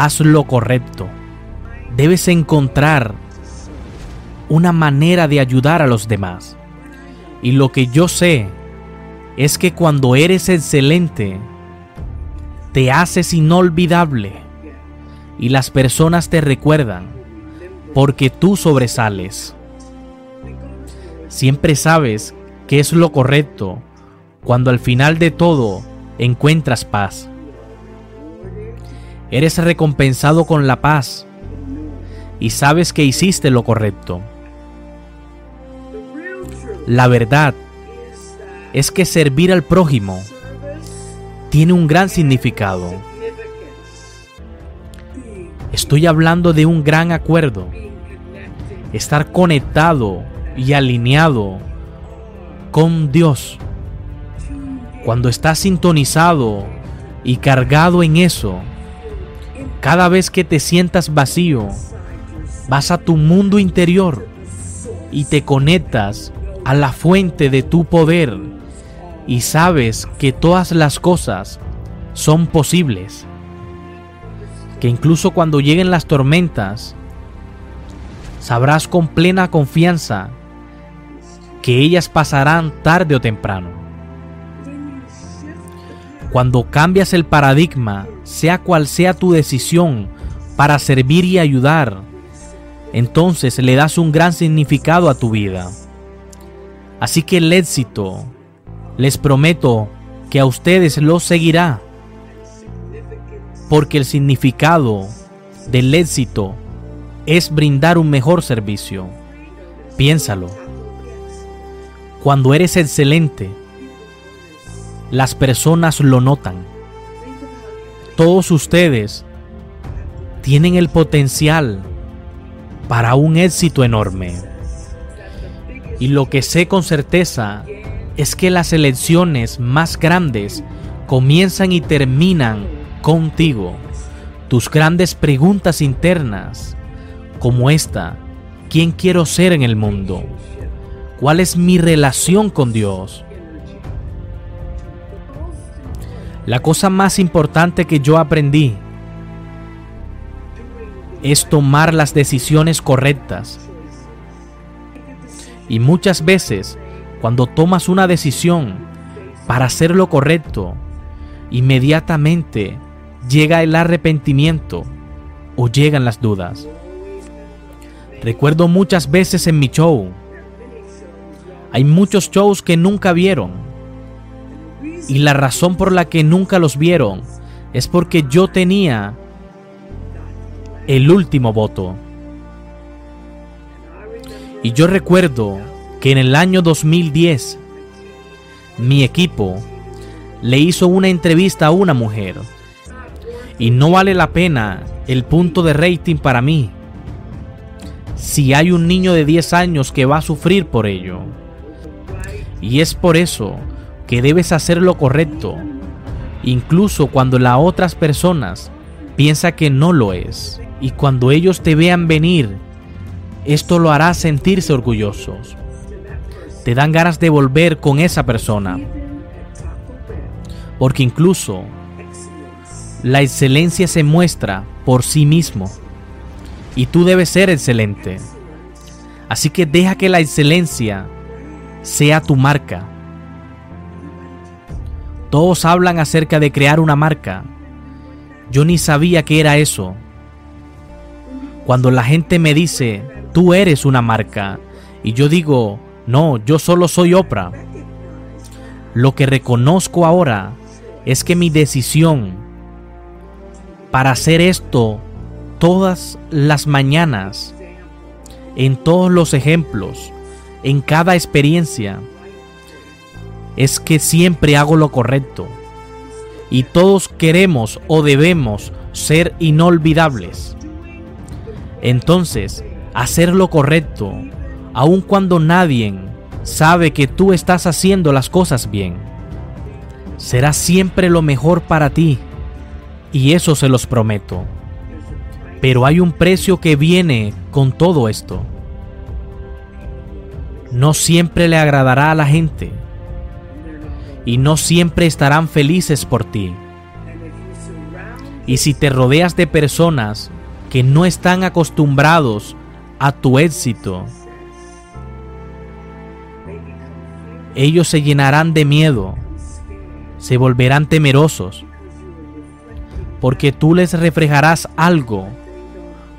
haz lo correcto. Debes encontrar una manera de ayudar a los demás. Y lo que yo sé es que cuando eres excelente, te haces inolvidable y las personas te recuerdan porque tú sobresales. Siempre sabes que es lo correcto cuando al final de todo encuentras paz. Eres recompensado con la paz y sabes que hiciste lo correcto. La verdad es que servir al prójimo tiene un gran significado. Estoy hablando de un gran acuerdo. Estar conectado y alineado con Dios. Cuando estás sintonizado y cargado en eso, cada vez que te sientas vacío, vas a tu mundo interior y te conectas a la fuente de tu poder y sabes que todas las cosas son posibles. Que incluso cuando lleguen las tormentas, sabrás con plena confianza que ellas pasarán tarde o temprano. Cuando cambias el paradigma, sea cual sea tu decisión para servir y ayudar, entonces le das un gran significado a tu vida. Así que el éxito, les prometo que a ustedes lo seguirá, porque el significado del éxito es brindar un mejor servicio. Piénsalo. Cuando eres excelente, las personas lo notan. Todos ustedes tienen el potencial para un éxito enorme. Y lo que sé con certeza es que las elecciones más grandes comienzan y terminan contigo. Tus grandes preguntas internas, como esta, ¿quién quiero ser en el mundo? ¿Cuál es mi relación con Dios? La cosa más importante que yo aprendí es tomar las decisiones correctas. Y muchas veces, cuando tomas una decisión para hacer lo correcto, inmediatamente llega el arrepentimiento o llegan las dudas. Recuerdo muchas veces en mi show, hay muchos shows que nunca vieron. Y la razón por la que nunca los vieron es porque yo tenía el último voto. Y yo recuerdo que en el año 2010 mi equipo le hizo una entrevista a una mujer. Y no vale la pena el punto de rating para mí si hay un niño de 10 años que va a sufrir por ello. Y es por eso que debes hacer lo correcto, incluso cuando las otras personas piensan que no lo es. Y cuando ellos te vean venir, esto lo hará sentirse orgullosos. Te dan ganas de volver con esa persona. Porque incluso la excelencia se muestra por sí mismo. Y tú debes ser excelente. Así que deja que la excelencia sea tu marca. Todos hablan acerca de crear una marca. Yo ni sabía que era eso. Cuando la gente me dice, tú eres una marca, y yo digo, no, yo solo soy Oprah. Lo que reconozco ahora es que mi decisión para hacer esto todas las mañanas, en todos los ejemplos, en cada experiencia, es que siempre hago lo correcto. Y todos queremos o debemos ser inolvidables. Entonces, hacer lo correcto, aun cuando nadie sabe que tú estás haciendo las cosas bien, será siempre lo mejor para ti. Y eso se los prometo. Pero hay un precio que viene con todo esto. No siempre le agradará a la gente. Y no siempre estarán felices por ti. Y si te rodeas de personas que no están acostumbrados a tu éxito, ellos se llenarán de miedo, se volverán temerosos, porque tú les reflejarás algo,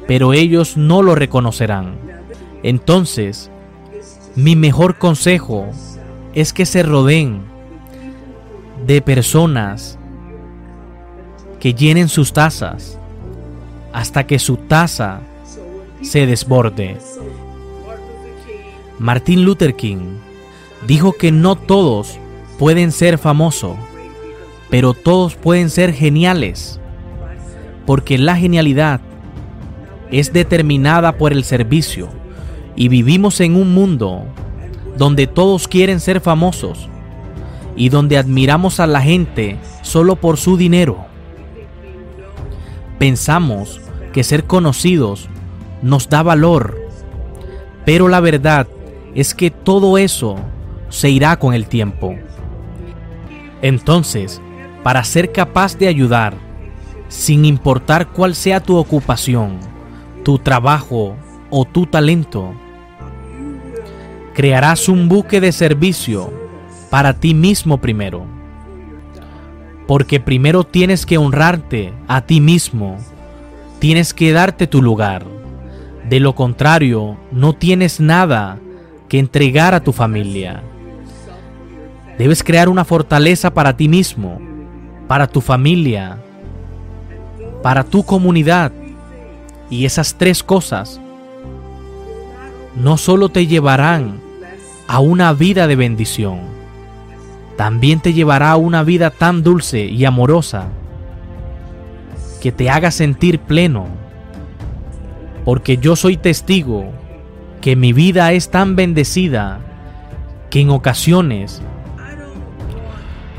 pero ellos no lo reconocerán. Entonces, mi mejor consejo es que se rodeen de personas que llenen sus tazas hasta que su taza se desborde. Martin Luther King dijo que no todos pueden ser famosos, pero todos pueden ser geniales, porque la genialidad es determinada por el servicio y vivimos en un mundo donde todos quieren ser famosos y donde admiramos a la gente solo por su dinero. Pensamos que ser conocidos nos da valor, pero la verdad es que todo eso se irá con el tiempo. Entonces, para ser capaz de ayudar, sin importar cuál sea tu ocupación, tu trabajo o tu talento, crearás un buque de servicio para ti mismo primero. Porque primero tienes que honrarte a ti mismo, tienes que darte tu lugar. De lo contrario, no tienes nada que entregar a tu familia. Debes crear una fortaleza para ti mismo, para tu familia, para tu comunidad. Y esas tres cosas no solo te llevarán a una vida de bendición, también te llevará a una vida tan dulce y amorosa que te haga sentir pleno. Porque yo soy testigo que mi vida es tan bendecida que en ocasiones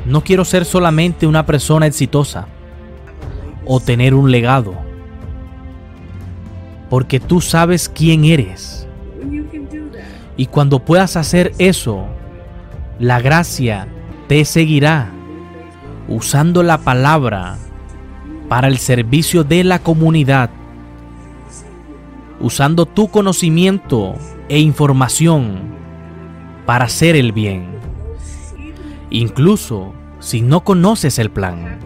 no quiero ser solamente una persona exitosa o tener un legado. Porque tú sabes quién eres. Y cuando puedas hacer eso, la gracia te seguirá usando la palabra para el servicio de la comunidad, usando tu conocimiento e información para hacer el bien, incluso si no conoces el plan.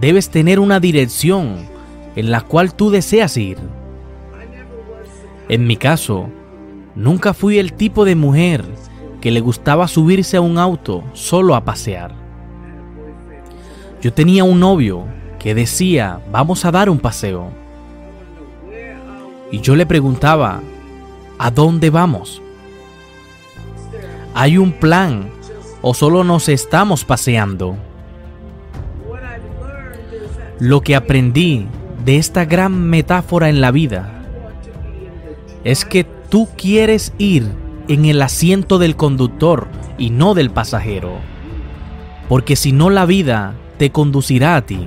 Debes tener una dirección en la cual tú deseas ir. En mi caso, nunca fui el tipo de mujer que le gustaba subirse a un auto solo a pasear. Yo tenía un novio que decía, vamos a dar un paseo. Y yo le preguntaba, ¿a dónde vamos? ¿Hay un plan o solo nos estamos paseando? Lo que aprendí de esta gran metáfora en la vida es que tú quieres ir en el asiento del conductor y no del pasajero. Porque si no la vida te conducirá a ti.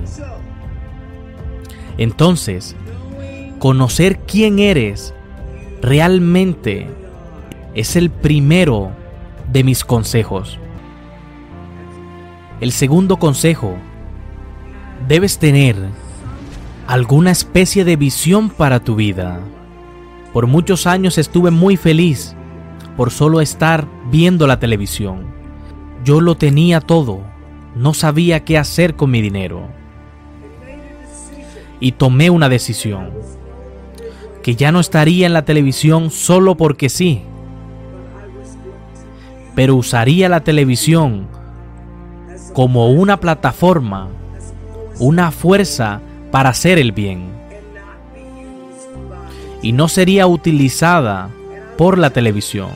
Entonces, conocer quién eres realmente es el primero de mis consejos. El segundo consejo, debes tener alguna especie de visión para tu vida. Por muchos años estuve muy feliz por solo estar viendo la televisión. Yo lo tenía todo, no sabía qué hacer con mi dinero. Y tomé una decisión, que ya no estaría en la televisión solo porque sí, pero usaría la televisión como una plataforma, una fuerza para hacer el bien. Y no sería utilizada por la televisión.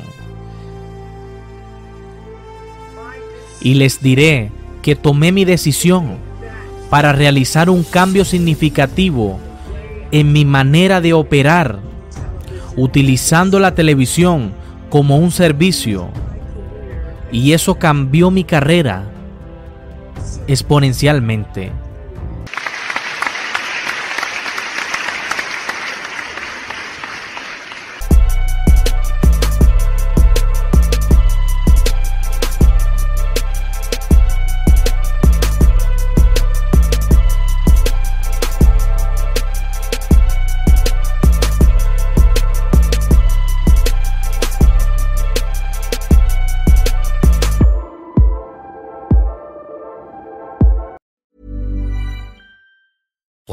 Y les diré que tomé mi decisión para realizar un cambio significativo en mi manera de operar, utilizando la televisión como un servicio. Y eso cambió mi carrera exponencialmente.